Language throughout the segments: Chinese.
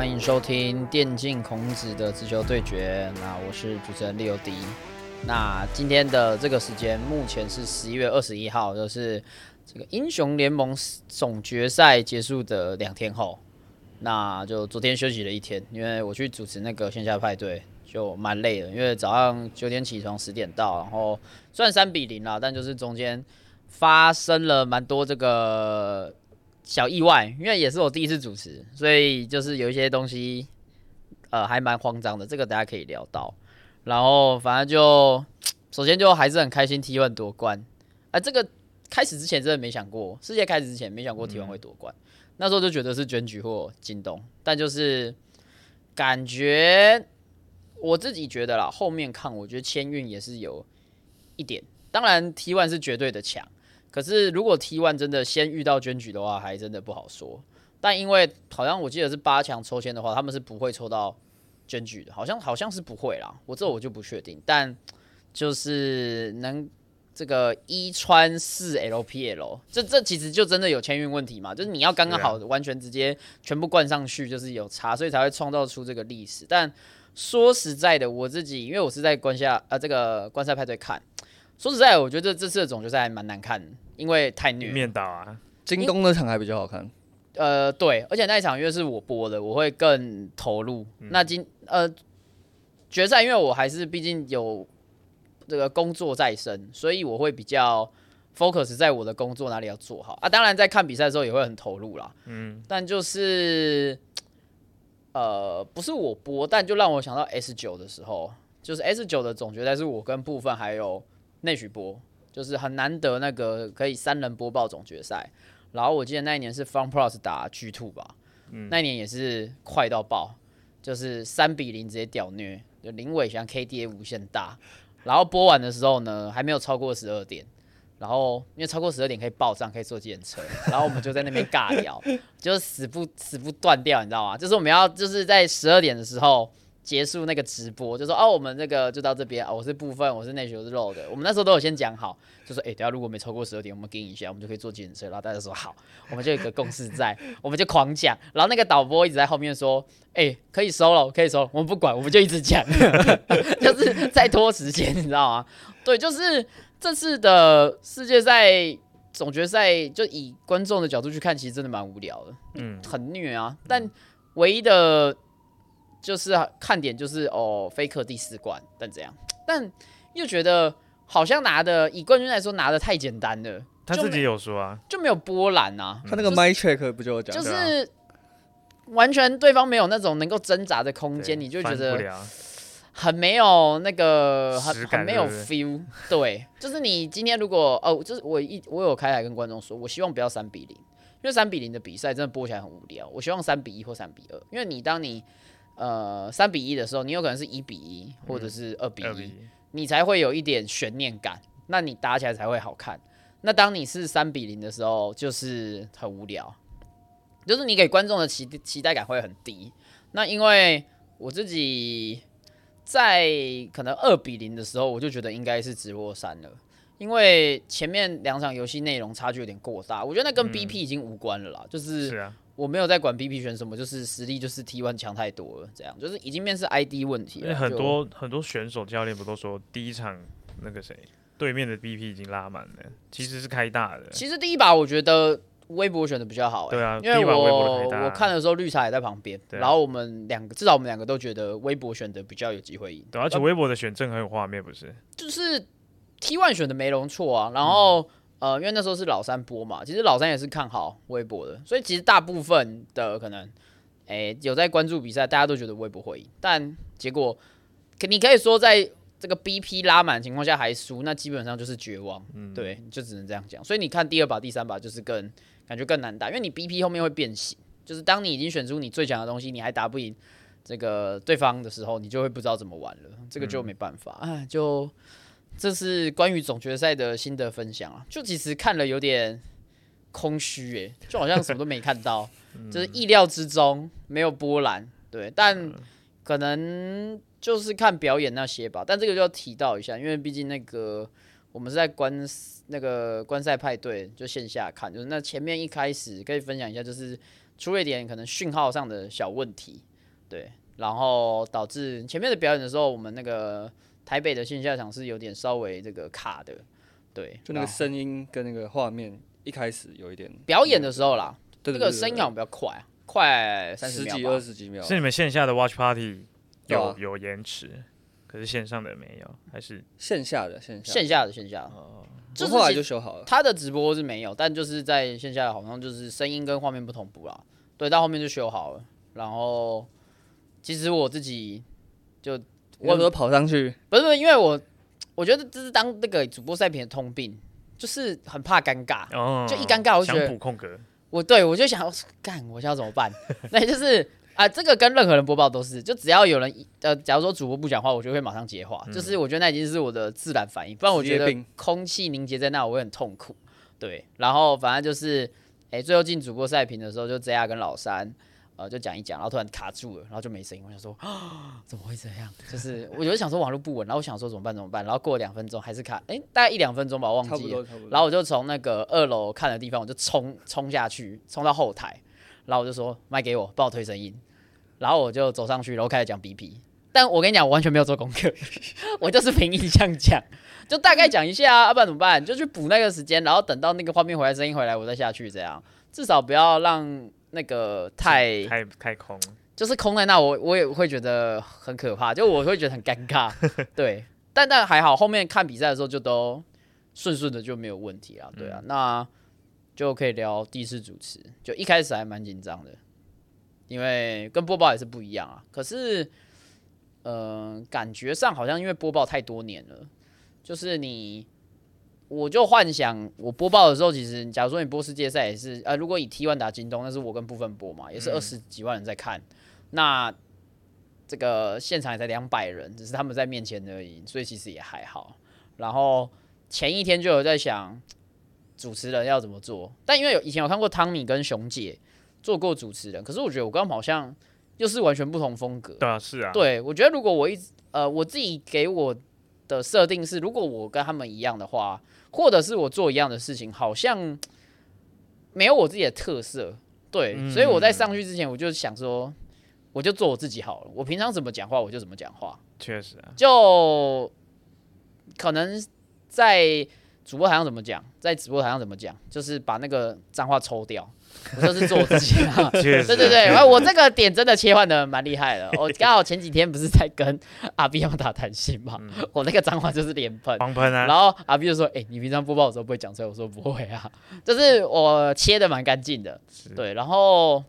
欢迎收听电竞孔子的直球对决。那我是主持人利欧迪。那今天的这个时间，目前是十一月二十一号，就是这个英雄联盟总决赛结束的两天后。那就昨天休息了一天，因为我去主持那个线下派对，就蛮累的。因为早上九点起床，十点到，然后虽然三比零啦，但就是中间发生了蛮多这个小意外，因为也是我第一次主持，所以就是有一些东西，呃，还蛮慌张的。这个大家可以聊到。然后反正就首先就还是很开心 T one 夺冠，啊，这个开始之前真的没想过，世界开始之前没想过 T one 会夺冠。那时候就觉得是卷举或京东，但就是感觉我自己觉得啦，后面看我觉得签运也是有一点。当然 T one 是绝对的强，可是如果 T one 真的先遇到捐举的话，还真的不好说。但因为好像我记得是八强抽签的话，他们是不会抽到捐举的，好像好像是不会啦。我这我就不确定，但就是能。这个一穿四 LPL，这这其实就真的有签运问题嘛？就是你要刚刚好完全直接全部灌上去，就是有差，所以才会创造出这个历史。但说实在的，我自己因为我是在关下啊这个观赛派对看，说实在，我觉得这次的总决赛还蛮难看，因为太虐。面倒啊！京东那场还比较好看。呃，对，而且那一场因为是我播的，我会更投入。那今呃决赛，因为我还是毕竟有。这个工作在身，所以我会比较 focus 在我的工作哪里要做好啊。当然，在看比赛的时候也会很投入啦。嗯，但就是呃，不是我播，但就让我想到 S 九的时候，就是 S 九的总决赛是我跟部分还有内许播，就是很难得那个可以三人播报总决赛。然后我记得那一年是 Fun Plus 打 G Two 吧，那一年也是快到爆，就是三比零直接屌虐，就林伟翔 KDA 无限大。然后播完的时候呢，还没有超过十二点，然后因为超过十二点可以报账，可以坐计程车，然后我们就在那边尬聊，就是死不死不断掉，你知道吗？就是我们要就是在十二点的时候。结束那个直播，就说哦，我们那个就到这边啊，我是部分，我是内学是肉的。我们那时候都有先讲好，就说哎，等下如果没超过十二点，我们给你一下，我们就可以做检测。然后大家说好，我们就有一个共识在，我们就狂讲。然后那个导播一直在后面说，哎，可以收了，可以收了，我们不管，我们就一直讲，就是在拖时间，你知道吗？对，就是这次的世界赛总决赛，就以观众的角度去看，其实真的蛮无聊的，嗯，很虐啊。但唯一的。就是看点就是哦，菲克第四冠，但怎样？但又觉得好像拿的以冠军来说拿的太简单了。他自己有说啊，就没有波澜啊。他那个 my check 不就讲，就是完全对方没有那种能够挣扎的空间，你就觉得很没有那个很很没有 feel。对，就是你今天如果哦，就是我一我有开台跟观众说，我希望不要三比零，因为三比零的比赛真的播起来很无聊。我希望三比一或三比二，因为你当你。呃，三比一的时候，你有可能是一比一，或者是二比一，你才会有一点悬念感，那你打起来才会好看。那当你是三比零的时候，就是很无聊，就是你给观众的期期待感会很低。那因为我自己在可能二比零的时候，我就觉得应该是直播三了，因为前面两场游戏内容差距有点过大，我觉得那跟 BP 已经无关了啦，就是。我没有在管 BP 选什么，就是实力就是 T1 强太多了，这样就是已经面是 ID 问题了。很多很多选手教练不都说第一场那个谁对面的 BP 已经拉满了，其实是开大的。其实第一把我觉得微博选的比较好，对啊，因为我我看的时候绿茶也在旁边，然后我们两个至少我们两个都觉得微博选的比较有机会赢。对，而且微博的选正很有画面，不是？就是 T1 选的没容错啊，然后。呃，因为那时候是老三播嘛，其实老三也是看好微博的，所以其实大部分的可能，诶，有在关注比赛，大家都觉得微博会赢，但结果，可你可以说在这个 BP 拉满情况下还输，那基本上就是绝望，对，就只能这样讲。所以你看第二把、第三把就是更感觉更难打，因为你 BP 后面会变形，就是当你已经选出你最强的东西，你还打不赢这个对方的时候，你就会不知道怎么玩了，这个就没办法，哎，就。这是关于总决赛的心得分享啊，就其实看了有点空虚诶，就好像什么都没看到，就是意料之中没有波澜，对，但可能就是看表演那些吧。但这个就要提到一下，因为毕竟那个我们是在观那个观赛派对，就线下看，就是那前面一开始可以分享一下，就是出了一点可能讯号上的小问题，对，然后导致前面的表演的时候，我们那个台北的线下场是有点稍微这个卡的，对，就那个声音跟那个画面一开始有一点表演的时候啦，对对对那个声音好像比较快啊，快三十十几二十几秒，是你们线下的 watch party 有、啊。有延迟，可是线上的没有，还是？线下的线下，线下的线下的，哦，就是不过后来就修好了。他的直播是没有，但就是在线下好像就是声音跟画面不同步啦。对，到后面就修好了。然后其实我自己就我说跑上去，不是不是，因为我我觉得这是当那个主播赛品的通病，就是很怕尴尬。哦，就一尴尬我就觉想得补空格，我对我就想干，我想要怎么办？那就是啊、这个跟任何人播报都是，就只要有人呃，假如说主播不讲话，我就会马上接话，就是我觉得那已经是我的自然反应，不然我觉得职业病空气凝结在那，我会很痛苦。对，然后反正就是，哎、最后进主播赛评的时候，就 J R 跟老三。呃，就讲一讲，然后突然卡住了，然后就没声音。我想说，啊，怎么会这样？就是我就想说网络不稳，然后我想说怎么办怎么办，然后过了两分钟还是卡，哎、大概一两分钟吧，我忘记了。然后我就从那个二楼看的地方，我就冲冲下去，冲到后台，然后我就说卖给我，帮我推声音，然后我就走上去，然后开始讲 BP。但我跟你讲，我完全没有做功课，我就是凭印象讲，就大概讲一下啊，要、不然怎么办？就去补那个时间，然后等到那个画面回来，声音回来，我再下去，这样至少不要让那个太太太空，就是空在那，我我也会觉得很可怕，就我会觉得很尴尬，对。但但还好，后面看比赛的时候就都顺顺的就没有问题啦，对啊，那就可以聊第一次主持，就一开始还蛮紧张的，因为跟播报也是不一样啊。可是，呃，感觉上好像因为播报太多年了，就是你，我就幻想我播报的时候，其实假如说你播世界赛也是，呃，如果以 T one 打京东，那是我跟部分播嘛，也是嗯二十几万人在看，那这个现场也才两百人，只是他们在面前而已，所以其实也还好。然后前一天就有在想主持人要怎么做，但因为有以前有看过汤米跟熊姐做过主持人，可是我觉得我跟他们好像又是完全不同风格。对啊，是啊，对，我觉得如果我一直呃我自己给我的设定是，如果我跟他们一样的话，或者是我做一样的事情，好像没有我自己的特色。对，嗯所以我在上去之前，我就想说，我就做我自己好了。我平常怎么讲话，我就怎么讲话。确实啊，就可能在主播台上怎么讲，在直播台上怎么讲，就是把那个脏话抽掉。我就是做我自己啊。对对对，我这个点真的切换的蛮厉害的。我刚好前几天不是在跟阿 B 他们打谈心嘛，嗯我那个脏话就是连喷。狂喷啊，然后阿 B 就说：“哎、你平常播报的时候不会讲出来？”我说：“不会啊，就是我切的蛮干净的。”对，然后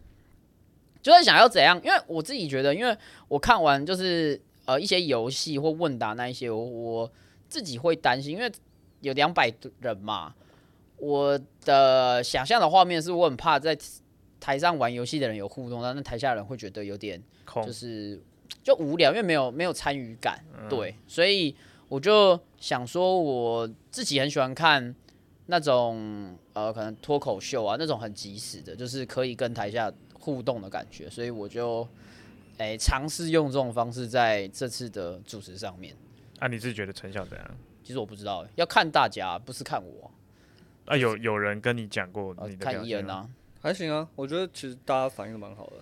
就是想要怎样，因为我自己觉得，因为我看完就是呃一些游戏或问答那一些，我我自己会担心，因为有两百人嘛，我的想象的画面是我很怕在台上玩游戏的人有互动，但那台下的人会觉得有点就是就无聊，因为没有没有参与感，嗯对，所以我就想说，我自己很喜欢看那种呃，可能脱口秀啊，那种很及时的，就是可以跟台下互动的感觉，所以我就诶尝试用这种方式在这次的主持上面。啊，你自己觉得成效怎样？其实我不知道、欸，要看大家，不是看我，啊，有有人跟你讲过呃你的看伊恩表现吗？啊。还行啊，我觉得其实大家反应的蛮好的。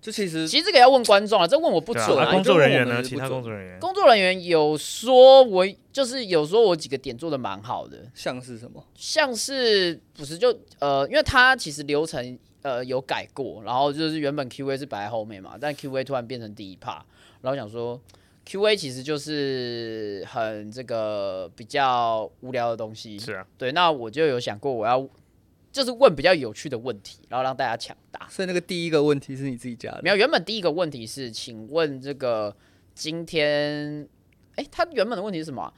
就其实其实这个要问观众啊，这问我不准啊。工作人员呢？其他工作人员工作人员有说我就是有说我几个点做的蛮好的，像是什么？像是不是就呃，因为他其实流程呃有改过，然后就是原本 Q A 是摆在后面嘛，但 Q A 突然变成第一 part，然后想说 Q A 其实就是很这个比较无聊的东西，是啊，对，那我就有想过我要就是问比较有趣的问题，然后让大家抢答。所以那个第一个问题是你自己加的没。有，原本第一个问题是，请问这个今天，哎、他原本的问题是什么啊、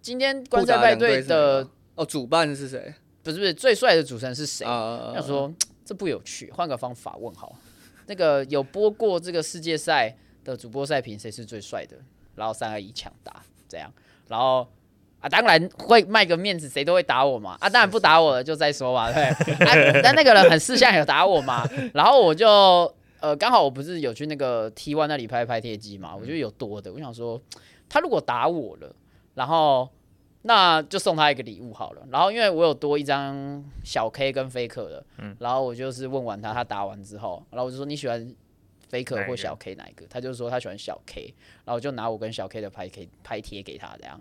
今天观赛派对的哦，主办是谁？不是不是最帅的主持人是谁？啊，要说这不有趣，换个方法问好。那个有播过这个世界赛的主播赛评，谁是最帅的？然后三二一抢答，这样，然后啊，当然会卖个面子，谁都会打我嘛。啊，当然不打我了 就再说嘛，对。啊，但那个人很识相，有打我嘛。然后我就呃，刚好我不是有去那个 T one 那里拍拍贴机嘛，我觉得有多的，我想说他如果打我了，然后。那就送他一个礼物好了。然后因为我有多一张小 K 跟飞客的，嗯然后我就是问完他，他答完之后，然后我就说你喜欢 Faker 或小 K 哪一个，他就说他喜欢小 K，然后我就拿我跟小 K 的拍 K 拍贴给他，这样。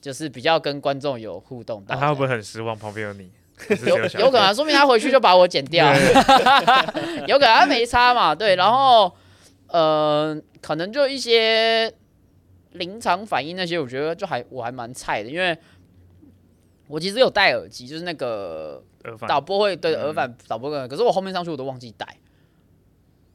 就是比较跟观众有互动到他会不会很失望？旁边有你，有有可能啊，说明他回去就把我剪掉，有可能他没差嘛，对，然后呃，可能就一些临场反应那些，我觉得就还我还蛮菜的，因为我其实有戴耳机，就是那个导播会对嗯。耳返导播跟，可是我后面上去我都忘记带，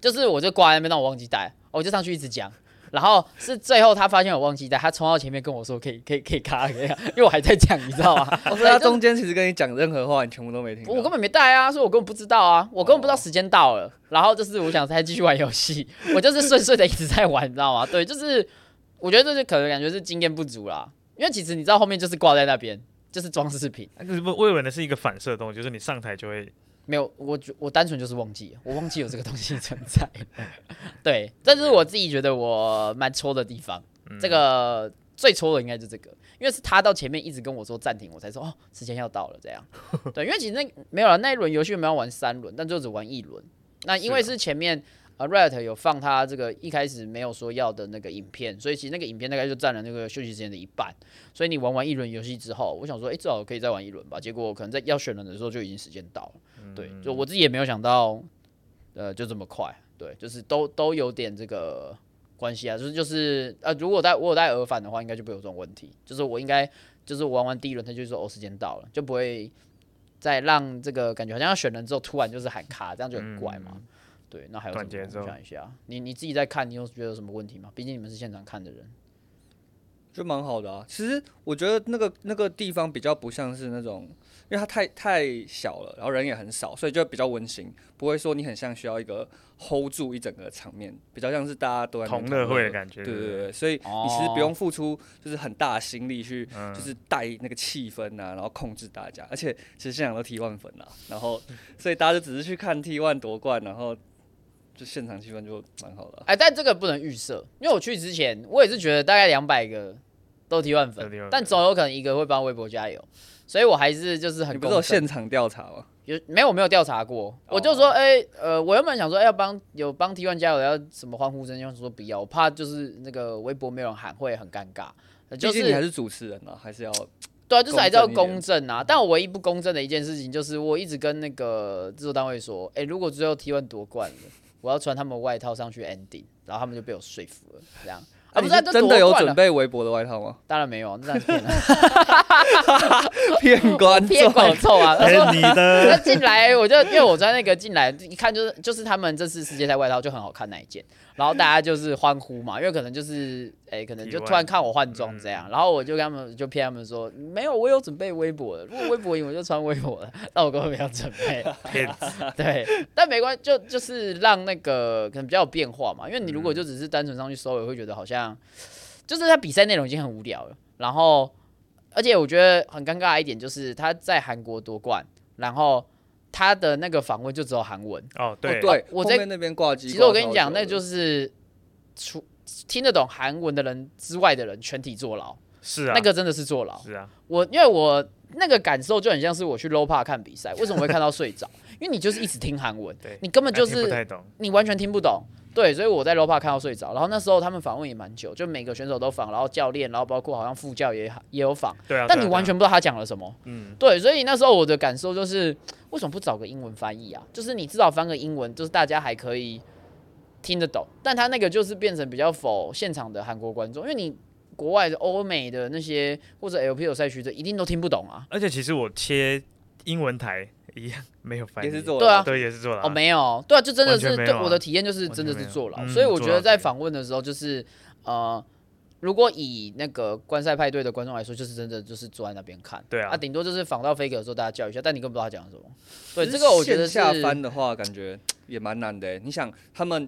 就是我就挂在那边，但我忘记带，我就上去一直讲。然后是最后他发现我忘记带，他冲到前面跟我说可以可以可以卡可以卡，因为我还在讲，你知道吗？哦，所以他中间其实跟你讲任何话，你全部都没听。我根本没带啊，所以我根本不知道啊，我根本不知道时间到了。然后就是我想再继续玩游戏，我就是顺顺的一直在玩，你知道吗？对，就是我觉得这是可能感觉是经验不足啦，因为其实你知道后面就是挂在那边，就是装饰品，不，我以为那是一个反射动作，就是你上台就会没有我觉我单纯就是忘记了，我忘记有这个东西存在。对，这是我自己觉得我蛮戳的地方。这个最戳的应该就这个，因为是他到前面一直跟我说暂停，我才说哦，时间要到了这样。对，因为其实那没有了那一轮游戏我们要玩三轮，但就只玩一轮。那因为是是前面呃 Riot 有放他这个一开始没有说要的那个影片，所以其实那个影片大概就占了那个休息时间的一半。所以你玩完一轮游戏之后，我想说，哎、至少可以再玩一轮吧。结果可能在要选人的时候就已经时间到了。对，就我自己也没有想到，呃，就这么快。对，就是都都有点这个关系啊，就是就是呃，如果带我有带耳返的话，应该就不会有这种问题。就是我应该就是我玩完第一轮，他就说哦时间到了，就不会再让这个感觉好像要选人之后突然就是喊卡，这样就很怪嘛。对，那还有什么？断节奏我想一下，你你自己在看，你有觉得有什么问题吗？毕竟你们是现场看的人。就蛮好的啊。其实我觉得那个那个地方比较不像是那种，因为它太太小了，然后人也很少，所以就比较温馨，不会说你很像需要一个 hold 住一整个场面，比较像是大家都在同乐会的感觉。对对对，所以哦你其实不用付出就是很大的心力去，嗯就是带那个气氛啊，然后控制大家。而且其实现场都 T one 粉了，然后所以大家就只是去看 T one 夺冠，然后就现场气氛就蛮好的啊。哎，但这个不能预设，因为我去之前，我也是觉得大概两百个都提万粉但总有可能一个会帮微博加油，所以我还是就是很你不是有现场调查吗？有没有没有调查过？我就哦说，哎、呃，我原本想说，哎、要帮有帮 T one 加油，要什么欢呼声，要说不要，我怕就是那个微博没有人喊会很尴尬。呃就毕竟你还是是主持人啊，还是要对啊，就是还是要公正啊。但我唯一不公正的一件事情，就是我一直跟那个制作单位说，哎、如果最后 T one 夺冠了，我要穿他们外套上去 ending，然后他们就被我说服了，这样。啊，你不是真的有准备围脖的外套吗？当然没有，那是骗 观骗众，观众啊！骗你的，那进来我就因为我穿那个进来一看就是就是他们这次世界赛外套就很好看那一件，然后大家就是欢呼嘛，因为可能就是哎、可能就突然看我换装这样，然后我就跟他们就骗他们说没有，我有准备微博的，如果微博赢我就穿微博的，那我根本没有准备，骗子。对，但没关系，就就是让那个可能比较有变化嘛，因为你如果就只是单纯上去收，也会觉得好像就是他比赛内容已经很无聊了，然后而且我觉得很尴尬的一点就是他在韩国夺冠，然后他的那个访问就只有韩文。哦，对，哦对，我在那边挂机。其实我跟你讲，那就是除听得懂韩文的人之外的人全体坐牢，是啊，那个真的是坐牢。是啊，我因为我那个感受就很像是我去 low park 看比赛，为什么会看到睡着？因为你就是一直听韩文对，你根本就是太懂，你完全听不懂。对，所以我在 park 看到睡着。然后那时候他们访问也蛮久，就每个选手都访，然后教练，然后包括好像副教也也有访，对啊，但你完全不知道他讲了什么。嗯，对，所以那时候我的感受就是，为什么不找个英文翻译啊？就是你至少翻个英文，就是大家还可以听得懂。但他那个就是变成比较否现场的韩国观众，因为你国外的欧美的那些或者 LPL 赛区的一定都听不懂啊。而且其实我切英文台一样没有翻译，也是做对啊对，也是坐牢哦，没有，对啊，就真的是对我的体验就是真的是坐牢，嗯所以我觉得在访问的时候就是呃。如果以那个观赛派对的观众来说，就是真的就是坐在那边看，对啊啊，顶多就是访到 Faker 的时候大家叫一下，但你根本不知道他讲什么。对，这个我觉得下翻的话，感觉也蛮难的欸。你想，他们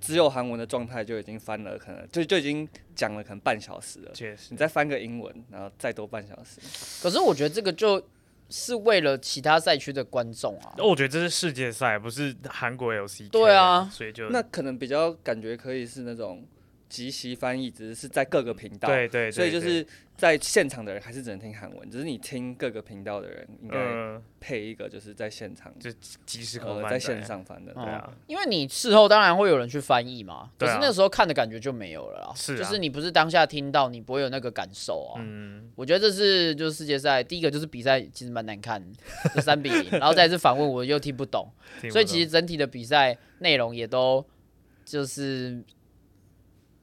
只有韩文的状态就已经翻了，可能就就已经讲了可能半小时了。确实你再翻个英文，然后再多半小时，可是我觉得这个就是为了其他赛区的观众啊。哦我觉得这是世界赛，不是韩国 LCK，对啊所以就那可能比较感觉可以是那种即席翻译，只是是在各个频道，对对，所以就是在现场的人还是只能听韩文，只是你听各个频道的人应该嗯，配一个就是在现场，就即时口呃，在线上翻的，哦对啊，啊因为你事后当然会有人去翻译嘛，可是那时候看的感觉就没有了啦。是啊。就是你不是当下听到，你不会有那个感受啊。嗯，我觉得这是就是世界赛第一个就是比赛其实蛮难看，就三比零，然后再次反问我又 听不懂，所以其实整体的比赛内容也都就是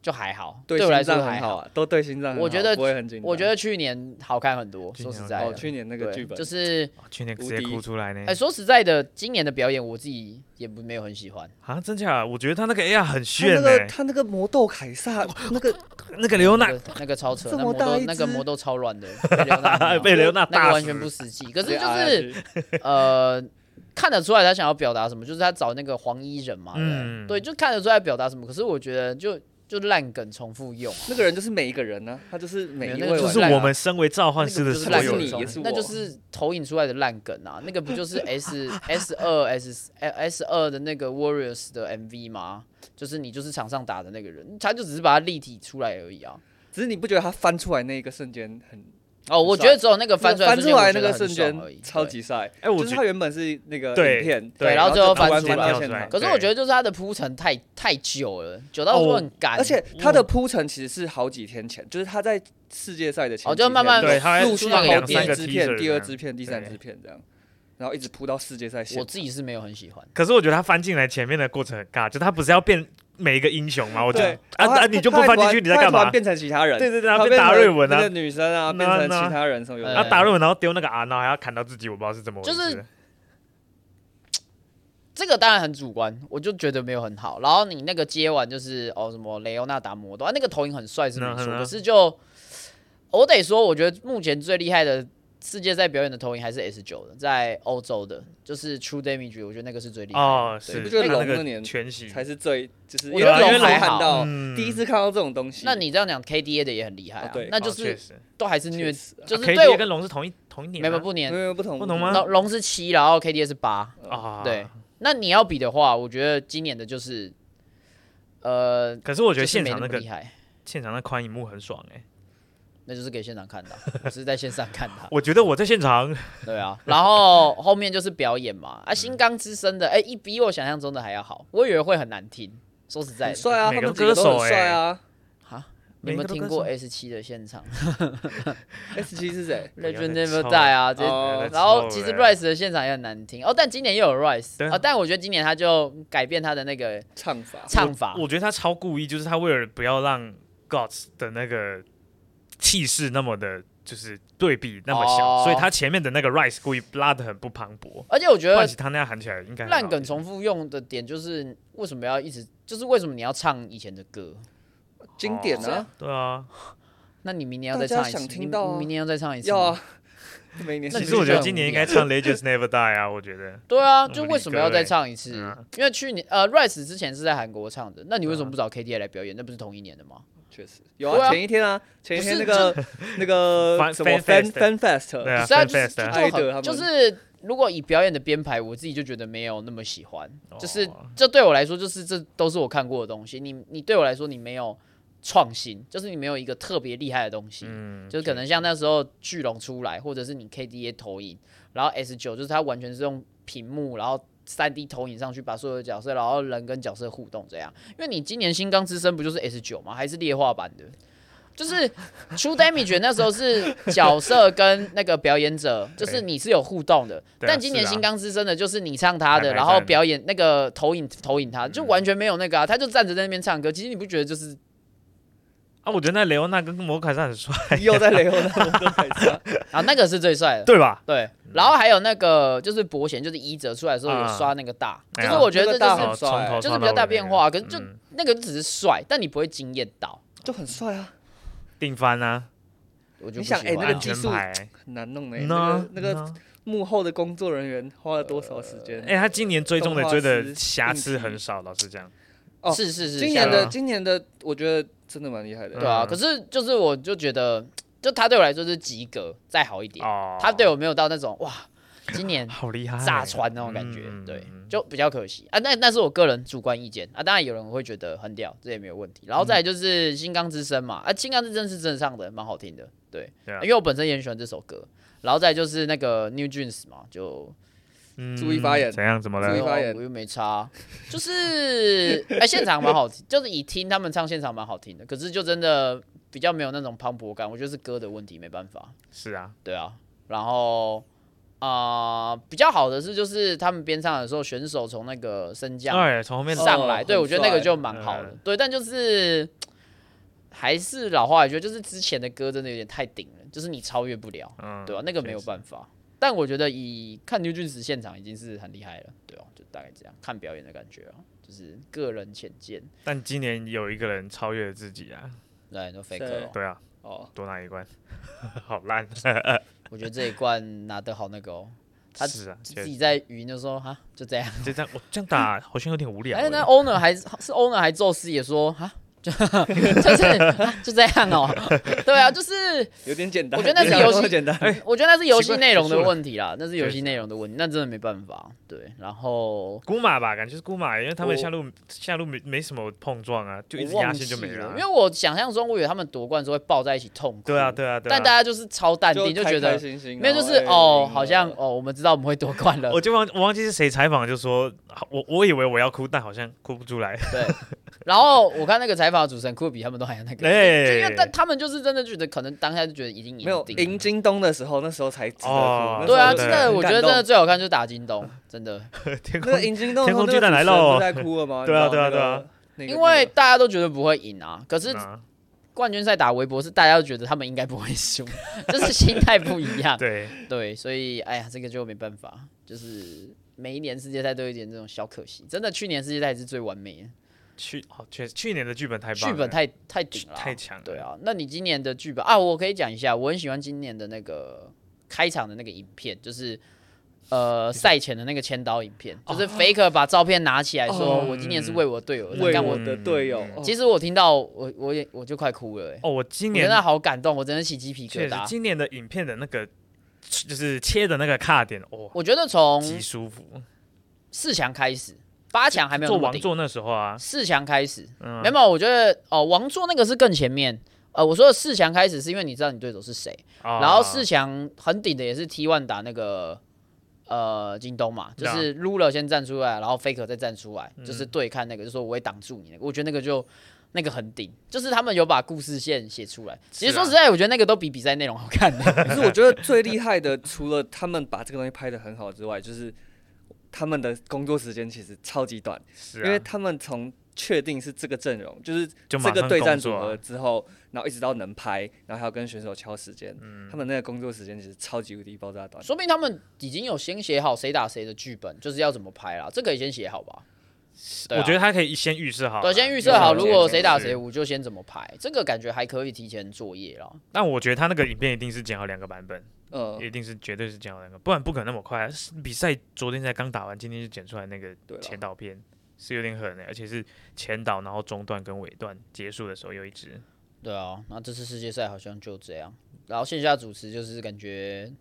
就还好，对对我来说心脏还好。啊，都对心脏，我觉得不会很紧张。我觉得去年好看很多，说实在的，去年那个对剧本。就是哦去年直接哭出来呢。哎，。说实在的，今年的表演我自己也不没有很喜欢。啊，真假？我觉得他那个 AR 很炫呢那个，他那个魔豆凯撒那个那个刘娜。那个那个超扯，那魔么大一豆那个魔豆超软的，被刘娜没有 被刘娜打死。那个完全不实际。可是就是 呃，看得出来他想要表达什么，就是他找那个黄衣人嘛，嗯。对，就看得出来表达什么。可是我觉得就就烂梗重复用啊，那个人就是每一个人呢，他就是每一个就是我们身为召唤师的是烂梗那就是投影出来的烂梗啊。那个不就是 S S 二 S S 二的那个 Warriors 的 MV 吗？就是你就是场上打的那个人，他就只是把它立体出来而已啊。只是你不觉得他翻出来那一个瞬间很哦，我觉得只有那个翻出来翻出来那个瞬瞬间超级帅，哎，我就是觉他原本是那个影片，对然后最后翻出来到现场。可是我觉得就是他的铺陈太太久了，久到哦说很干，而且他的铺陈其实是好几天前，就是他在世界赛的前哦就慢慢陆续放好第一支片、第二支片、第三支片这样，然后一直铺到世界赛。我自己是没有很喜欢。可是我觉得他翻进来前面的过程很尬，就他不是要变每一个英雄嘛？我觉得啊啊，你就不翻进去，你在干嘛？变成其他人，对对对，他他变达瑞文啊那个，女生啊，那变成其他人什么有的呃然后达瑞文，然后丢那个啊然后还要砍到自己，我不知道是怎么回事。就是这个当然很主观，我就觉得没有很好。然后你那个接完就是哦什么雷欧纳达摩多，啊那个投影很帅是没错，可是就我得说，我觉得目前最厉害的世界赛表演的投影还是 S 九的，在欧洲的，就是 True Damage，我觉得那个是最厉害的。哦，是不觉得他那个龙那年全息才是最就是我觉得龙因为还看到嗯。第一次看到这种东西，那你这样讲 KDA 的也很厉害对。那就是都还是虐，确实啊。就是对我跟龙是同一同一年吗，没有不年没，有不同不同吗？龙龙是七，然后 KDA 是八。啊，对。那你要比的话，我觉得今年的就是，呃，可是我觉得现场那个么厉害，现场那宽荧幕很爽哎，那就是给现场看的啊，我是在线上看的啊，我觉得我在现场 对啊。然后后面就是表演嘛，啊，新钢之声的，哎，一比我想象中的还要好，我以为会很难听。说实在的，帅啊，每个他个都歌手很帅啊。你有没有听过 S 七的现场 S 七是谁？Never 凑 Die 啊，这哦然后其实 Rise 的现场也很难听哦，但今年又有 Rise 啊啊，但我觉得今年他就改变他的那个唱法唱法，我觉得他超故意，就是他为了不要让 Gods 的那个气势那么的，就是对比那么小，哦所以他前面的那个 Rise 故意拉的很不磅礴。而且我觉得他那样喊起来应该很好烂梗重复用的点就是为什么要一直，就是为什么你要唱以前的歌？经典啊，对啊，那你明年要再大家唱一次，你想听到啊明年要再唱一次啊。每年那你其实我觉得今年应该唱 Legends Never Die 啊，我觉得对啊，嗯就为什么要再唱一次嗯啊？因为去年呃 Rise 之前是在韩国唱的，那你为什么不找 KTA 来表演？那不是同一年的吗？确实。有对啊。啊，前一天啊，前一天那个 那个 Fan- 什么 Fan Fan Fest Fan Fest，对啊是啊，Fan 就是 Fest 啊。就爱的他们。很就是如果以表演的编排，我自己就觉得没有那么喜欢，就是哦这对我来说就是这都是我看过的东西，你你对我来说你没有创新，就是你没有一个特别厉害的东西。嗯，就是可能像那时候巨龙出来，或者是你 KDA 投影，然后 S 九就是它完全是用屏幕，然后三 D 投影上去把所有的角色，然后人跟角色互动这样。因为你今年新钢之声不就是 S 九吗？还是劣化版的？就是出 damage 那时候是角色跟那个表演者，就是你是有互动的。但今年新钢之声的，就是你唱他的，然后表演那个投影投影他，就完全没有那个啊，他就站着在那边唱歌。其实你不觉得就是啊，我觉得那雷欧娜跟摩卡莎很帅，又在雷欧那我都还差。啊那个是最帅的。对吧？对，然后还有那个就是伯贤，就是一折出来的时候有啊刷那个大，就是我觉得这那个大就是就是比较大变化，可是就嗯。那个只是帅，但你不会惊艳到，就很帅啊，定番啊，我想哎那个技术牌。很难弄哎，嗯那那个幕后的工作人员花了多少时间？哎，他今年追踪的追的瑕疵很少，老实讲。哦是是是，今年的像今年的我觉得真的蛮厉害的。对啊，嗯。可是就是我就觉得，就他对我来说是及格，再好一点，哦，他对我没有到那种哇 今年好厉害，炸穿那种感觉，嗯对嗯，就比较可惜。啊。那那是我个人主观意见。啊，当然有人会觉得很屌，这也没有问题。然后再来就是《金刚之声》嘛，啊，《金刚之声》是真的唱的蛮好听的，对，因为我本身也很喜欢这首歌。然后再来就是那个 New Jeans 嘛，就嗯注意发言怎样？怎么了？注意发言我又没差，就是哎、现场蛮好听，就是以听他们唱现场蛮好听的，可是就真的比较没有那种磅礴感，我觉得是歌的问题，没办法。是啊，对啊，然后啊、呃比较好的是就是他们边唱的时候，选手从那个升降对，从后面上来，对我觉得那个就蛮好的嗯。对，但就是还是老话一句，就是之前的歌真的有点太顶了，就是你超越不了，嗯，对吧、那个没有办法。但我觉得以看 New Jeans 现场已经是很厉害了，对哦、就大概这样看表演的感觉啊，就是个人浅见。但今年有一个人超越了自己啊，对，都 faker，哦。对啊，哦，多拿一冠，好烂，我觉得这一冠拿得好那个哦，他是啊，自己在语音就说哈，就这样。就这样，我这样打好像有点无聊 哎，欸。那 owner 还是是 owner 还宙斯也说哈，就 就是、啊就这样哦。对啊，就是 有点简单，我觉得那是游戏简单。我觉得那是游戏内容的问题啦，那是游戏内容的问题，那真的没办法。对，然后姑马吧，感觉是姑马，因为他们下路下路没没什么碰撞啊，就一直压线就没记了，啊因为我想象中我以为他们夺冠时候会抱在一起痛哭。对啊，对啊，对啊。但大家就是超淡定，就觉得没有，就是哦，好像哦，我们知道我们会夺冠了我。就忘我忘记是谁采访，就说我我以为我要哭，但好像哭不出来。对，然后我看那个采访的主持人哭得比他们都还要那个，哎。就因为但他们就是真的觉得可能当下就觉得已经赢没有定了。赢京东的时候，那时候才值得哭。哦。那时候对啊，对真的，很我觉得真的最好看就是打京东，真的，天空那个赢京东的时候，天空巨蛋来那个主持人喽。不在哭了吗？对啊你知道对啊对啊。那个那个因为大家都觉得不会赢啊，可是啊。冠军赛打微博是大家都觉得他们应该不会输，就是心态不一样。对，对，所以哎呀，这个就没办法，就是每一年世界赛都有一点这种小可惜。真的，去年世界赛是最完美的，去哦，确实去年的剧本太棒了，剧本太太顶了啊，太强了对啊，那你今年的剧本啊，我可以讲一下，我很喜欢今年的那个开场的那个影片，就是。呃，赛前的那个千刀影片，就是 Faker 把照片拿起来说：“哦我今年是为我队友。”为干我我的队友其实我听到我我也我就快哭了、欸，哦，我今年我真的好感动，我真的起鸡皮疙瘩。今年的影片的那个就是切的那个卡点，哦，我觉得从极舒服。四强开始，八强还没有做王座那时候啊，四强开始，嗯没有，我觉得哦，王座那个是更前面。呃，我说的四强开始是因为你知道你对手是谁，啊然后四强很顶的也是 T one 打那个呃京东嘛，就是 Ruler 先站出来，然后 Faker 再站出来，就是嗯对看那个，就说我会挡住你那个，我觉得那个就那个很顶，就是他们有把故事线写出来。其实说实在，我觉得那个都比比赛内容好看的。可是我觉得最厉害的，除了他们把这个东西拍的很好之外，就是他们的工作时间其实超级短，是啊因为他们从确定是这个阵容，就是这个对战组合之后，然后一直到能拍，然后还要跟选手敲时间，嗯他们那个工作时间其实超级无敌爆炸短。说明他们已经有先写好谁打谁的剧本，就是要怎么拍啦。这个也先写好吧？我觉得他可以先预设好，对，先预设好，如果谁打谁，我就先怎么拍。这个感觉还可以提前作业啦。但我觉得他那个影片一定是剪好两个版本，嗯，一定是绝对是剪好两个，不然不可能那么快啊。比赛昨天才刚打完，今天就剪出来那个前导片，是有点狠的，而且是前导，然后中段跟尾段结束的时候有一支。对啊，那这次世界赛好像就这样。然后线下主持就是感觉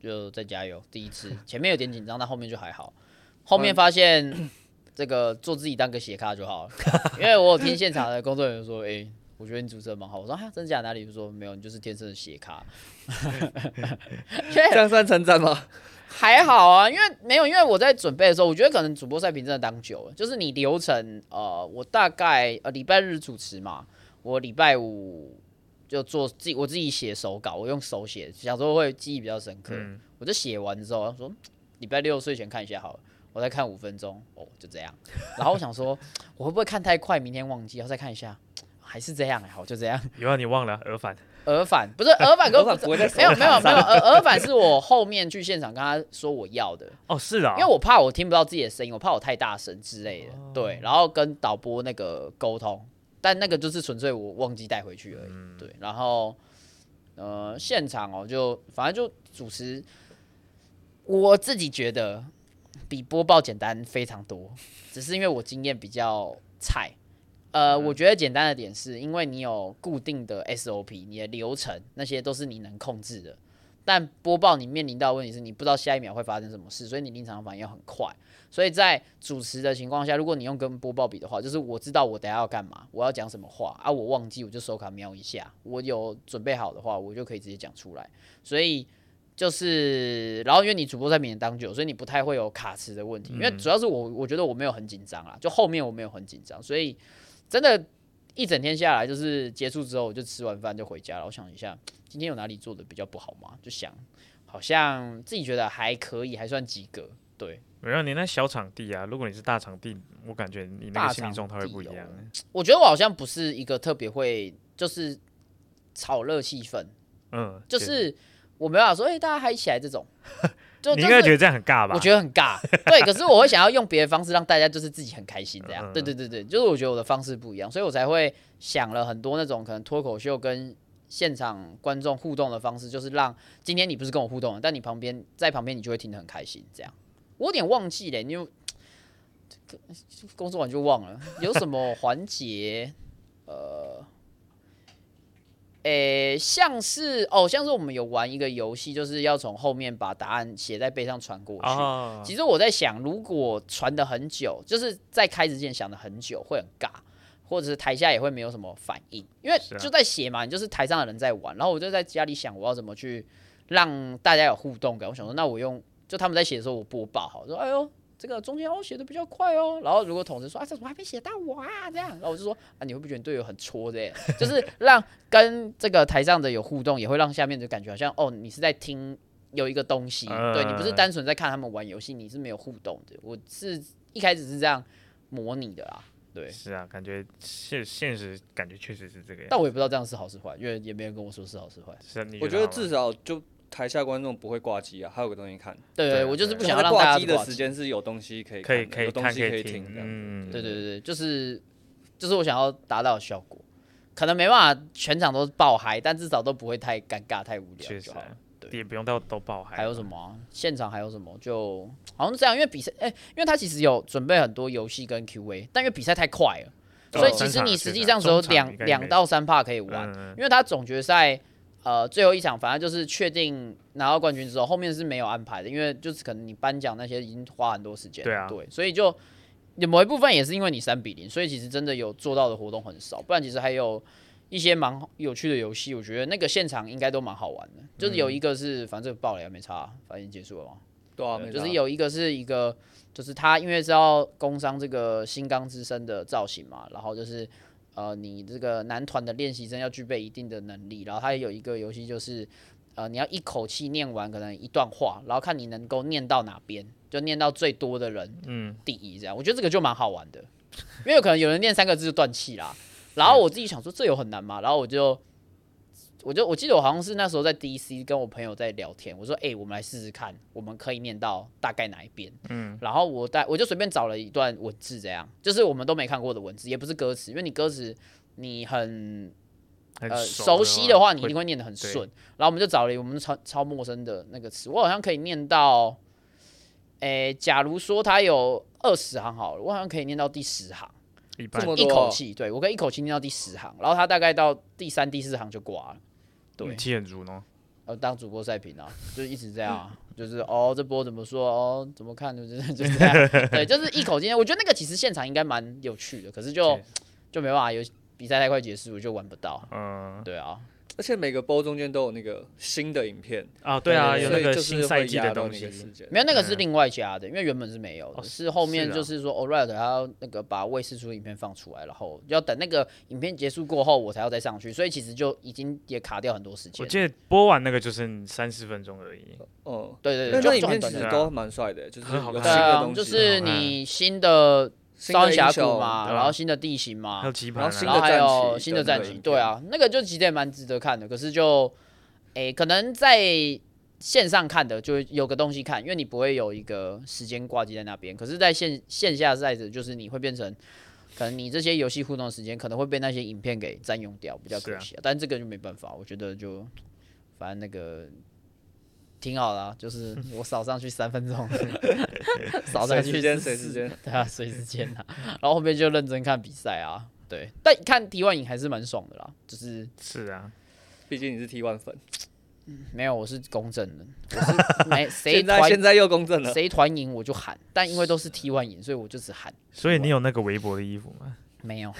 就再加油，第一次 前面有点紧张，但后面就还好。后面发现这个做自己当个斜咖就好了，因为我有听现场的工作人员说，哎、我觉得你主持的蛮好。我说哈，真假哪里？我说没有，你就是天生的斜咖。这样算称赞吗？还好啊，因为没有，因为我在准备的时候，我觉得可能主播赛评真的当久了，就是你流程，呃，我大概呃礼拜日主持嘛，我礼拜五就做自己我自己写手稿，我用手写，小时候会记忆比较深刻，嗯，我就写完之后说礼拜六睡前看一下好了，我再看五分钟，哦，就这样，然后我想说 我会不会看太快，明天忘记，然后再看一下，还是这样哎，好就这样，有啊，你忘了耳返。耳返不是 耳返，老板不会在没有没有没有耳耳返是我后面去现场跟他说我要的。哦，是啊，因为我怕我听不到自己的声音，我怕我太大声之类的，对，然后跟导播那个沟通，但那个就是纯粹我忘记带回去而已，对，然后呃现场哦就反正就主持，我自己觉得比播报简单非常多，只是因为我经验比较菜。呃，我觉得简单的点是因为你有固定的 SOP，你的流程那些都是你能控制的。但播报你面临到的问题是你不知道下一秒会发生什么事，所以你临场反应要很快。所以在主持的情况下，如果你用跟播报比的话，就是我知道我等下要干嘛，我要讲什么话啊，我忘记我就手卡瞄一下，我有准备好的话，我就可以直接讲出来。所以就是，然后因为你主播在面前当久，所以你不太会有卡词的问题。因为主要是我，我觉得我没有很紧张啊，就后面我没有很紧张，所以真的，一整天下来，就是结束之后，我就吃完饭就回家了。我想一下，今天有哪里做的比较不好吗？就想，好像自己觉得还可以，还算及格。对，没有你那小场地啊，如果你是大场地，我感觉你那个心理场状态会不一样。我觉得我好像不是一个特别会就是炒热气氛，嗯，就。是我没办法说，哎、大家嗨起来这种，你应该觉得这样很尬吧？我觉得很尬，对。可是我会想要用别的方式让大家就是自己很开心，这样。嗯对对对对，就是我觉得我的方式不一样，所以我才会想了很多那种可能脱口秀跟现场观众互动的方式，就是让今天你不是跟我互动，但你旁边在旁边你就会听得很开心，这样。我有点忘记了，因为工作完就忘了有什么环节，呃。诶、像是哦，像是我们有玩一个游戏，就是要从后面把答案写在背上传过去。哦，其实我在想，如果传的很久，就是在开之前想的很久，会很尬，或者是台下也会没有什么反应，因为就在写嘛，你就是台上的人在玩，然后我就在家里想我要怎么去让大家有互动感。我想说，那我用就他们在写的时候，我播报好，说哎呦。这个中间哦写的比较快哦，然后如果同事说啊这怎么还没写到我啊这样，然后我就说啊你会不会觉得你队友很戳的耶？就是让跟这个台上的有互动，也会让下面的感觉好像哦你是在听有一个东西，对你不是单纯在看他们玩游戏，你是没有互动的。我是一开始是这样模拟的啦，对，是啊，感觉现现实感觉确实是这个样但我也不知道这样是好是坏，因为也没人跟我说是好是坏。是啊，你我觉得至少就台下观众不会挂机啊，还有个东西看。对对我就是不想要让挂机家挂机。的时间是有东西可以可以可以有东西看可以可以听这样。嗯，对对对对，就是就是我想要达到的效果，可能没办法全场都是爆嗨，但至少都不会太尴尬、太无聊。对也不用到都爆嗨。还有什？么啊、现场还有什么？就好像是这样，因为比赛，哎、因为他其实有准备很多游戏跟 Q&A，但因为比赛太快了，所以其实你实际上只有两两到三趴可以玩，嗯，因为他总决赛呃最后一场，反正就是确定拿到冠军之后，后面是没有安排的，因为就是可能你颁奖那些已经花很多时间，对啊。对，所以就有某一部分也是因为你三比零，所以其实真的有做到的活动很少，不然其实还有一些蛮有趣的游戏，我觉得那个现场应该都蛮好玩的，就是有一个是反正这个爆了也没差，反正已经结束了嘛，对就是有一个是一个，就是他因为是要工商这个新钢之声的造型嘛，然后就是呃，你这个男团的练习生要具备一定的能力，然后他也有一个游戏就是呃，你要一口气念完可能一段话，然后看你能够念到哪边，就念到最多的人嗯，第一这样，我觉得这个就蛮好玩的，因为有可能有人念三个字就断气啦，然后我自己想说这有很难吗？然后我就。我就我记得我好像是那时候在 DC 跟我朋友在聊天，我说：“哎、我们来试试看，我们可以念到大概哪一边。”嗯，然后我带我就随便找了一段文字，这样就是我们都没看过的文字，也不是歌词，因为你歌词你很很呃熟悉的话，你一定会念得很顺。然后我们就找了我们超超陌生的那个词，我好像可以念到，诶、假如说它有二十行好了，我好像可以念到第十行，一般一口气，对我可以一口气念到第十行，然后它大概到第三、第四行就挂了。对运，气很足呢。呃，当主播赛评啊，就一直这样啊，就是哦，这波怎么说哦，怎么看，就是 就是这样，对，就是一口气念。我觉得那个其实现场应该蛮有趣的，可是就就没办法，有比赛太快结束，就玩不到。嗯，对啊，而且每个波中间都有那个新的影片，啊，对啊，有那个所以就是新赛季的东西。没有那个是嗯另外加的，因为原本是没有的，哦是后面就是说 Alright，他要那个把未释出的影片放出来，然后要等那个影片结束过后，我才要再上去，所以其实就已经也卡掉很多时间。我记得播完那个就剩三四分钟而已。哦，对对对，就那那影。片其实都蛮帅的，就是很好看对啊新的东，西，就是你新的新少年峡谷嘛，然后新的地形嘛还有，棋盘啊，然后新然后还的战有新的战旗，对啊，那个就其实也蛮值得看的。可是就，诶、可能在线上看的就有个东西看，因为你不会有一个时间挂机在那边。可是，在线线下赛的，就是你会变成，可能你这些游戏互动的时间可能会被那些影片给占用掉，比较可惜啊。但这个就没办法，我觉得就反正那个。挺好的、啊，就是我扫上去三分钟，扫上去随时间。对啊，随时间啊，然后后面就认真看比赛啊，对，但看 T one 赢还是蛮爽的啦，就是是啊，毕竟你是 T one 粉，没有，我是公正的，我是 没谁团现在现在又公正了，谁团赢我就喊，但因为都是 T one 赢，所以我就只喊。所以你有那个围脖的衣服吗？没有，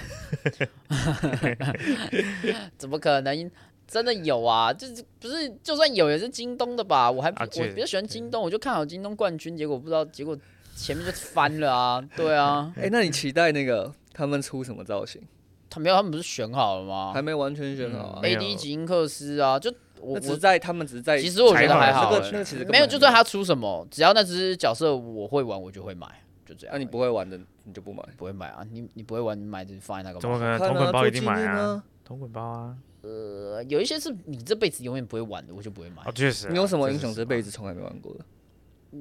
怎么可能？真的有啊，就是不是就算有也是京东的吧？我还、啊我比较喜欢京东，我就看好京东冠军，结果不知道结果前面就翻了啊，对啊，哎、那你期待那个他们出什么造型？他没有，他们不是选好了吗还没完全选好啊。没有？AD 吉英克斯啊，就我我那只是在他们只是在其实我觉得还好、那个欸那个其实没有，就算他出什么，只要那只角色我会玩，我就会买，就这样。那你不会玩的，你就不买。不会买啊？你你不会玩，你买就放在那个怎么可能？看啊同捆包一定买啊做纪念啊！同捆包啊！呃，有一些是你这辈子永远不会玩的，我就不会买哦，。确实啊。你有什么英雄这辈子从来没玩过的？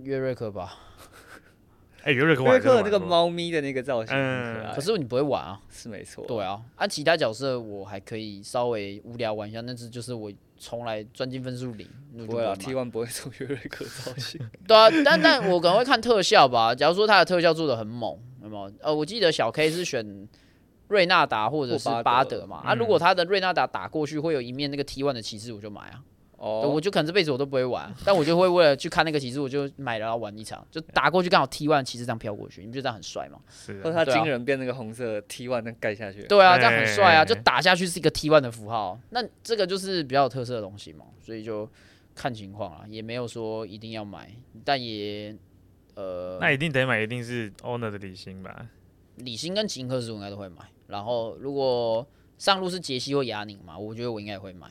约瑞克吧，哎，约瑞克约瑞克那个，猫咪的那个造型很嗯可爱，可是你不会玩啊。是没错。对啊，啊、其他角色我还可以稍微无聊玩一下，那只就是我从来钻进分数零，那我就不会啊，T one 不会做约瑞克造型。对啊，但但我可能会看特效吧。假如说他的特效做的很猛，有没有？呃，我记得小 K 是选瑞纳达或者是巴巴德德嘛。啊，嗯如果他的瑞纳达打过去会有一面那个 T one 的旗帜，我就买啊。对哦，我就可能这辈子我都不会玩，但我就会为了去看那个旗帜，我就买了玩一场，就打过去刚好 T one 骑士这样飘过去，你不觉得这样很帅吗？是或者他惊人变那个红色 T one 那盖下去。对啊，这样很帅啊，哎就打下去是一个 T one 的符号，那这个就是比较有特色的东西嘛，所以就看情况啊，也没有说一定要买，但也呃，那一定得买，一定是 Owner 的李欣吧？李欣跟秦克斯我应该都会买，然后如果上路是杰西或亚宁嘛，我觉得我应该也会买。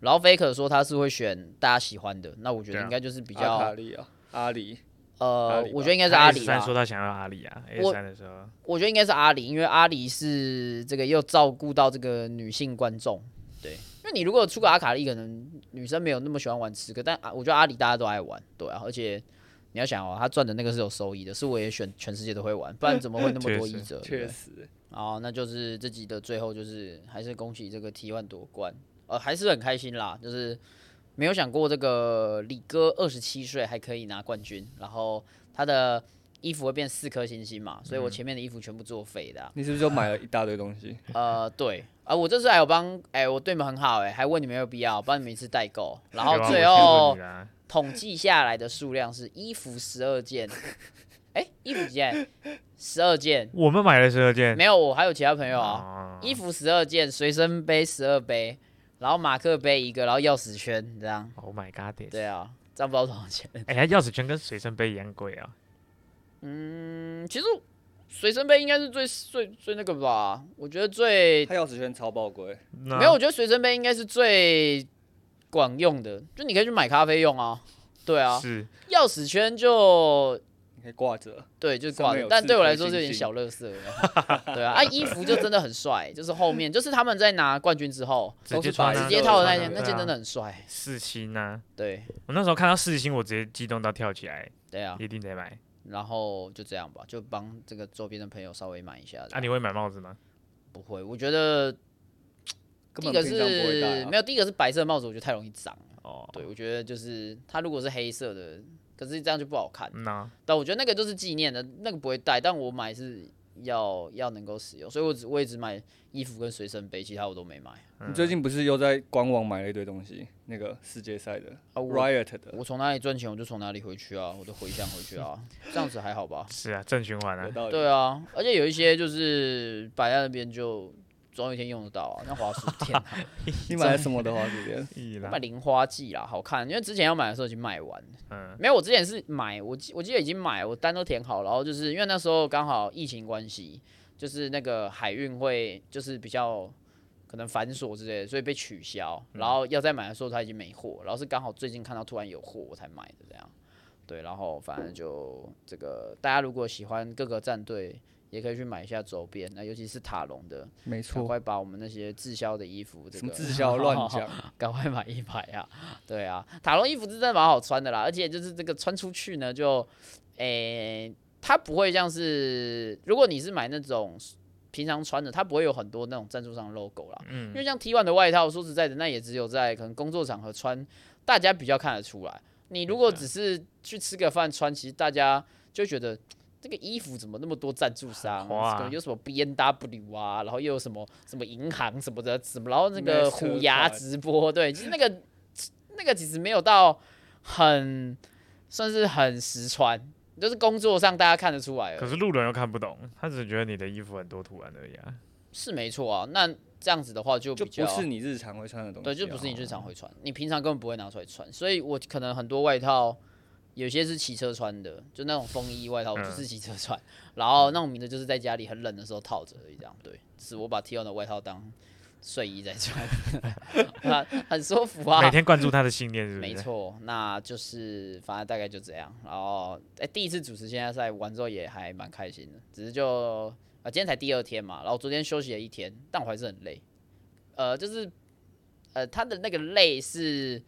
然后 Faker 说他是会选大家喜欢的，那我觉得应该就是比阿卡较丽啊，阿里，阿呃里，吧。我觉得应该是阿里三啦。说他想要阿里啊，A 我三的时候，我觉得应该是阿里，因为阿里是这个又照顾到这个女性观众，对，因为你如果出个阿卡丽，可能女生没有那么喜欢玩刺客，但啊我觉得阿里大家都爱玩，对啊，而且你要想哦，他赚的那个是有收益的，是我也选全世界都会玩，不然怎么会 那么多确实译者？对不对？确实，哦，那就是这集的最后，就是还是恭喜这个 T one 夺冠，呃，还是很开心啦，就是没有想过这个李哥二十七岁还可以拿冠军，然后他的衣服会变四颗星星嘛，所以我前面的衣服全部作废的啊、你是不是就买了一大堆东西？呃，对，啊、我这次还有帮，哎、我对你们很好、哎，还问你们有没有必要，帮你们一次代购，然后最后统计下来的数量是衣服十二件，哎、衣服几件？十二件，我们买了十二件，没有，我还有其他朋友啊。啊衣服十二件，随身杯十二杯，然后马克杯一个，然后钥匙圈这样。，Oh my god，this 对啊，这样不知道多少钱。哎，它钥匙圈跟随身杯一样贵啊！嗯，其实随身杯应该是最最最那个吧？我觉得最他钥匙圈超宝贵，没有，我觉得随身杯应该是最管用的，就你可以去买咖啡用啊。对啊，是钥匙圈就你可以挂着。对，就是挂着但对我来说是有点小乐色。对啊，啊，衣服就真的很帅，就是后面就是他们在拿冠军之后直都是白接穿啊直接套的那件，那件真的很帅。四星啊！对我那时候看到四星，我直接激动到跳起来，对啊，一定得买。然后就这样吧，就帮这个周边的朋友稍微买一下。啊，你会买帽子吗？不会？我觉得 第一个是没有，第一个是白色帽子，我觉得太容易脏了。哦，对，我觉得就是它如果是黑色的，可是这样就不好看。嗯啊，但我觉得那个就是纪念的，那个不会戴，但我买是要要能够使用，所以我只我也只买衣服跟随身杯，其他我都没买。你最近不是又在官网买了一堆东西？那个世界赛的啊，Riot 的，我从哪里赚钱，我就从哪里回去啊，我就回向回去啊，这样子还好吧？是啊，正循环啊。对啊，而且有一些就是摆在那边就总有一天用得到啊，那华书店、啊，你买了什么的话，这边意啦我买，零花季啦，好看，因为之前要买的时候已经卖完了。嗯，没有，我之前是买，我记我记得已经买，我单都填好，然后就是因为那时候刚好疫情关系，就是那个海运会就是比较可能繁琐之类的，所以被取消，然后要再买的时候它已经没货，然后是刚好最近看到突然有货我才买的这样。对，然后反正就这个大家如果喜欢各个战队，也可以去买一下周边，那尤其是塔隆的，赶没错。快把我们那些滞销的衣服，这个什么滞销乱讲，赶快买一排啊！对啊，塔隆衣服是真的蛮好穿的啦，而且就是这个穿出去呢，就诶、它不会像是如果你是买那种平常穿的，它不会有很多那种赞助商的 logo 啦。嗯因为像 T one 的外套，说实在的，那也只有在可能工作场合穿，大家比较看得出来。你如果只是去吃个饭穿，其实大家就觉得。这个衣服怎么那么多赞助商？有什么 B N W 啊，然后又有什么什么银行什么的，什么，然后那个虎牙直播，对，其实那个那那个其实没有到很算是很实穿，就是工作上大家看得出来了。可是路人又看不懂，他只是觉得你的衣服很多图案而已啊。是没错啊，那这样子的话就就比较不是你日常会穿的东西、啊。对，就不是你日常会穿，你平常根本不会拿出来穿。所以我可能很多外套，有些是骑车穿的，就那种风衣外套，我就是骑车穿。然后那种名字就是在家里很冷的时候套着而已，这样对。是我把 T O 的外套当睡衣在穿，很很舒服啊。每天灌注他的信念，是不是？没错，那就是反正大概就这样。然后哎、第一次主持线下赛完之后也还蛮开心的，只是就啊、今天才第二天嘛，然后昨天休息了一天，但我还是很累。呃，就是呃他的那个累是，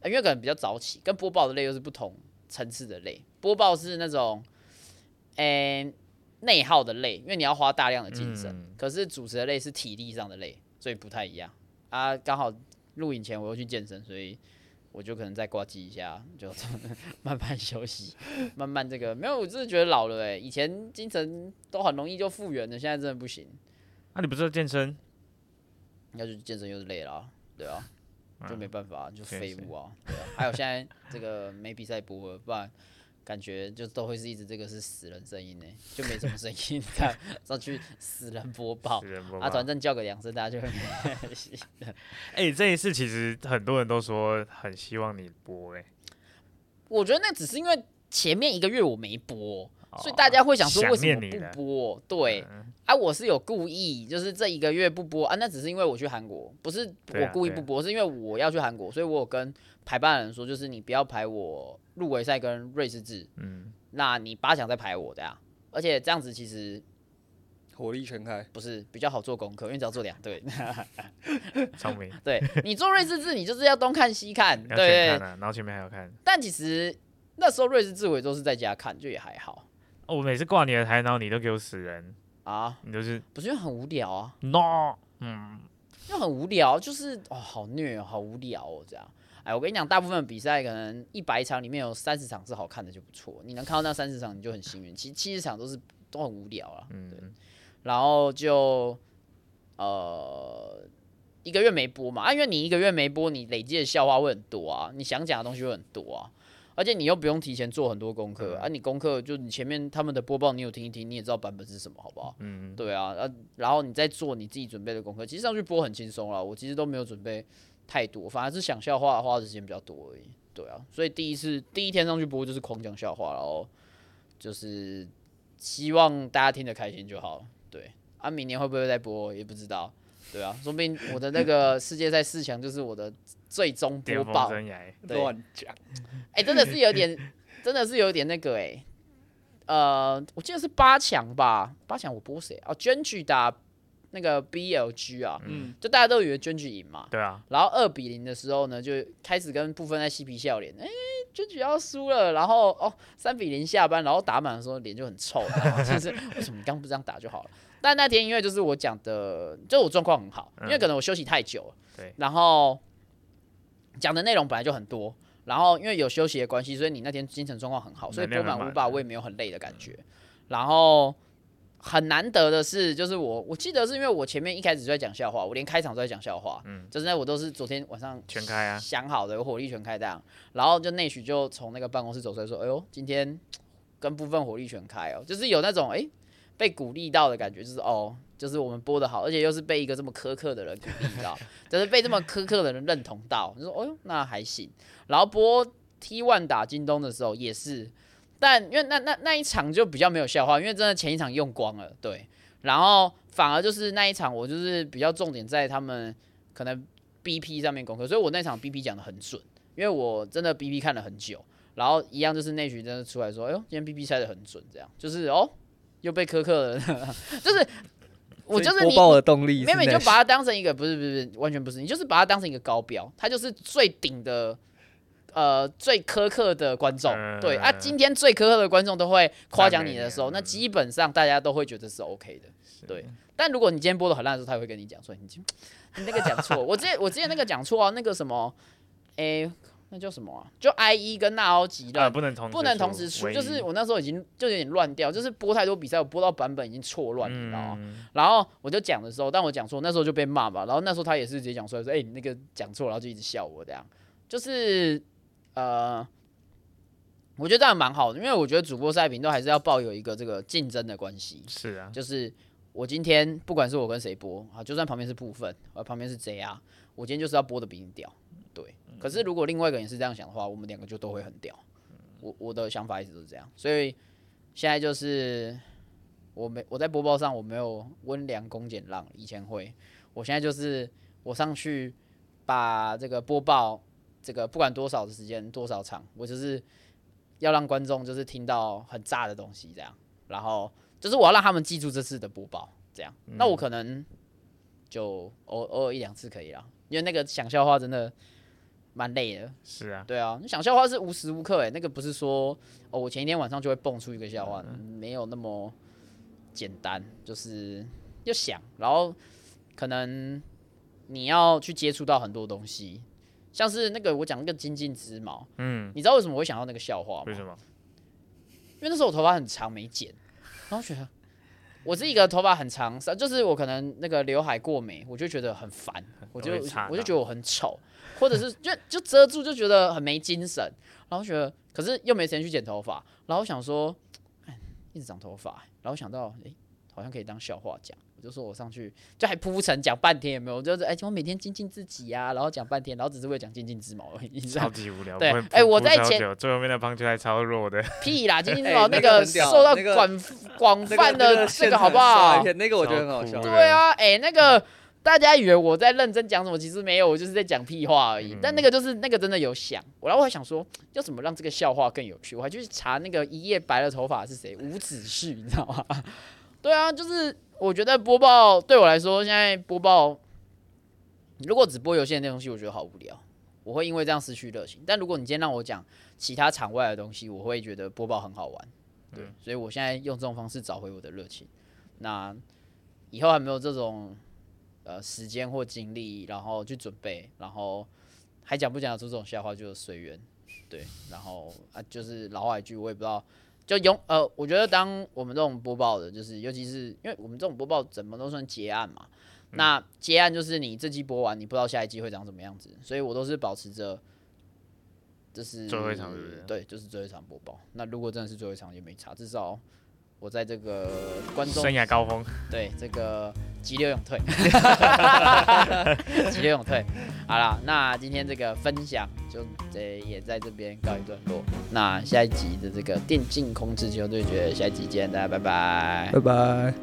呃因为可能比较早起，跟播报的累又是不同层次的累。播报是那种，诶、内耗的累，因为你要花大量的精神。嗯可是主持的累是体力上的累，所以不太一样啊。刚好录影前我又去健身，所以我就可能再挂机一下，就 慢慢休息，慢慢这个没有，我真的觉得老了哎、以前精神都很容易就复原的，现在真的不行。那、你不是在健身？要去健身又是累了啊、对啊，就没办法，就废物啊，对啊。还有现在这个没比赛播了，不然感觉就都会是一直这个是死人声音呢，就没什么声音，这样上去死人播报死人播啊，报反正叫个两声，大家就会开心。哎、这一次其实很多人都说很希望你播、哎，我觉得那只是因为前面一个月我没播，哦所以大家会想说为什么不播？对，嗯。啊，我是有故意，就是这一个月不播。啊，那只是因为我去韩国，不是我故意不播，是因为我要去韩国，所以我有跟排班的人说，就是你不要排我入围赛跟瑞士制，嗯，那你八强再排我这样。而且这样子其实火力全开，不是比较好做功课，因为只要做两队。聪明，对你做瑞士制，你就是要东看西看，要对。全看啊，然后前面还要看。但其实那时候瑞士制我也都是在家看，就也还好哦，我每次挂你的台，然后你都给我死人，啊，你就是不是因为很无聊啊。no，嗯，就很无聊，就是哦，好虐哦，好无聊哦，这样。哎，我跟你讲，大部分比赛可能一百场里面有三十场是好看的就不错，你能看到那三十场你就很幸运，其实七十场都是都很无聊啊。嗯对，然后就呃一个月没播嘛，啊，因为你一个月没播，你累积的笑话会很多啊，你想讲的东西会很多啊。而且你又不用提前做很多功课、嗯啊，你功课就你前面他们的播报你有听一听，你也知道版本是什么，好不好？嗯，对啊，呃，然后你再做你自己准备的功课，其实上去播很轻松了。我其实都没有准备太多，反而是想笑话花的时间比较多而已。对啊，所以第一次第一天上去播就是狂讲笑话，然后就是希望大家听得开心就好。对啊，明年会不会再播也不知道。对啊，说不定我的那个世界赛四强就是我的最终播报。乱讲。哎、真的是有点，真的是有点那个哎、呃，我记得是八强吧？八强我播谁？哦，娟举打那个 BLG 啊，嗯，就大家都以为娟举赢嘛。对啊，然后二比零的时候呢，就开始跟部分在嬉皮笑脸，哎、娟举要输了。然后哦，三比零下班，然后打满的时候脸就很臭，然 后就是为什么你刚不这样打就好了？但那天因为就是我讲的，就我状况很好，因为可能我休息太久了，对然后讲的内容本来就很多，然后因为有休息的关系，所以你那天精神状况很好，所以播满满五把我也没有很累的感觉。然后很难得的是，就是我我记得是因为我前面一开始就在讲笑话，我连开场都在讲笑话，嗯就是那我都是昨天晚上全开啊想好的，有火力全开这样。然后就内许就从那个办公室走出来说：“哎呦，今天跟部分火力全开哦，就是有那种哎、被鼓励到的感觉，就是哦，就是我们播的好，而且又是被一个这么苛刻的人鼓励到，就是被这么苛刻的人认同到，就说哦呦那还行。然后播 T one 打京东的时候也是，但因为那那那一场就比较没有笑话，因为真的前一场用光了，对。然后反而就是那一场我就是比较重点在他们可能 BP 上面功课，所以我那场 BP 讲的很准，因为我真的 BP 看了很久，然后一样就是那局真的出来说，哎呦，今天 BP 猜的很准，这样就是哦又被苛刻了，就是我就是你报的动力是妹妹就把它当成一个不是不是不是完全不是，你就是把它当成一个高标，它就是最顶的。呃，最苛刻的观众，嗯对啊，今天最苛刻的观众都会夸奖你的时候，那基本上大家都会觉得是 OK 的，对。但如果你今天播的很烂的时候，他也会跟你讲说，你今你那个讲错，我之前我之前那个讲错啊，那个什么，诶、那叫什么啊？就 I E 跟纳欧吉啊，的不能同不能同时出，就是我那时候已经就有点乱掉，就是播太多比赛，我播到版本已经错乱，你知道吗？嗯然后我就讲的时候，但我讲错，那时候就被骂嘛。然后那时候他也是直接讲出来说：“哎、你那个讲错，然后就一直笑我这样。”就是呃，我觉得这样蛮好的，因为我觉得主播赛评都还是要抱有一个这个竞争的关系，是啊，就是我今天不管是我跟谁播啊，就算旁边是部分，呃，旁边是 JR，我今天就是要播的比你屌，对。可是如果另外一个人也是这样想的话，我们两个就都会很屌。我我的想法一直都是这样，所以现在就是我没我在播报上我没有温良恭俭让，以前会，我现在就是我上去把这个播报这个不管多少的时间多少场，我就是要让观众就是听到很炸的东西这样，然后就是我要让他们记住这次的播报这样，那我可能就偶偶尔一两次可以了，因为那个想笑话真的。蛮累的，是啊，对啊，你想笑话是无时无刻哎，那个不是说哦，我前一天晚上就会蹦出一个笑话，没有那么简单，就是要想，然后可能你要去接触到很多东西，像是那个我讲那个金镜之矛，嗯，你知道为什么我会想到那个笑话吗？为什么？因为那时候我头发很长没剪，然后觉得 我是一个头发很长，就是我可能那个刘海过眉，我就觉得很烦，我就我就觉得我很丑。或者是就就遮住就觉得很没精神，然后觉得可是又没时间去剪头发，然后想说，哎，一直长头发，然后想到哎，好像可以当笑话讲，我就说我上去就还铺陈讲半天，有没有？就是哎，我每天精进自己呀，然后讲半天，然后只是为了讲精进之毛而已，超级无聊。对，哎，我在前最后面的棒球还超弱的，屁啦，精进之毛那个受到广广泛的这个好不好？那个我觉得很好笑。对啊，哎，那个。大家以为我在认真讲什么，其实没有，我就是在讲屁话而已。但那个就是那个真的有想，然后我还想说，要怎么让这个笑话更有趣？我还去查那个一夜白了头发是谁，吴子旭，你知道吗？对啊，就是我觉得播报对我来说，现在播报如果只播游戏的那东西，我觉得好无聊，我会因为这样失去热情。但如果你今天让我讲其他场外的东西，我会觉得播报很好玩。对，所以我现在用这种方式找回我的热情。那以后还没有这种。呃，时间或精力，然后去准备，然后还讲不讲得出这种笑话，就随缘，对，然后啊，就是老话一句，我也不知道，就永呃，我觉得当我们这种播报的，就是尤其是因为我们这种播报怎么都算结案嘛，那结案就是你这季播完，你不知道下一季会长什么样子，所以我都是保持着，这是最后一场，对，就是最后一场播报。那如果真的是最后一场，也没差，至少。我在这个观众生涯高峰，对这个急流勇退，急流勇退。好了，那今天这个分享就这也在这边告一段落。那下一集的这个电竞控制球对决，下一集见，大家拜拜，拜拜。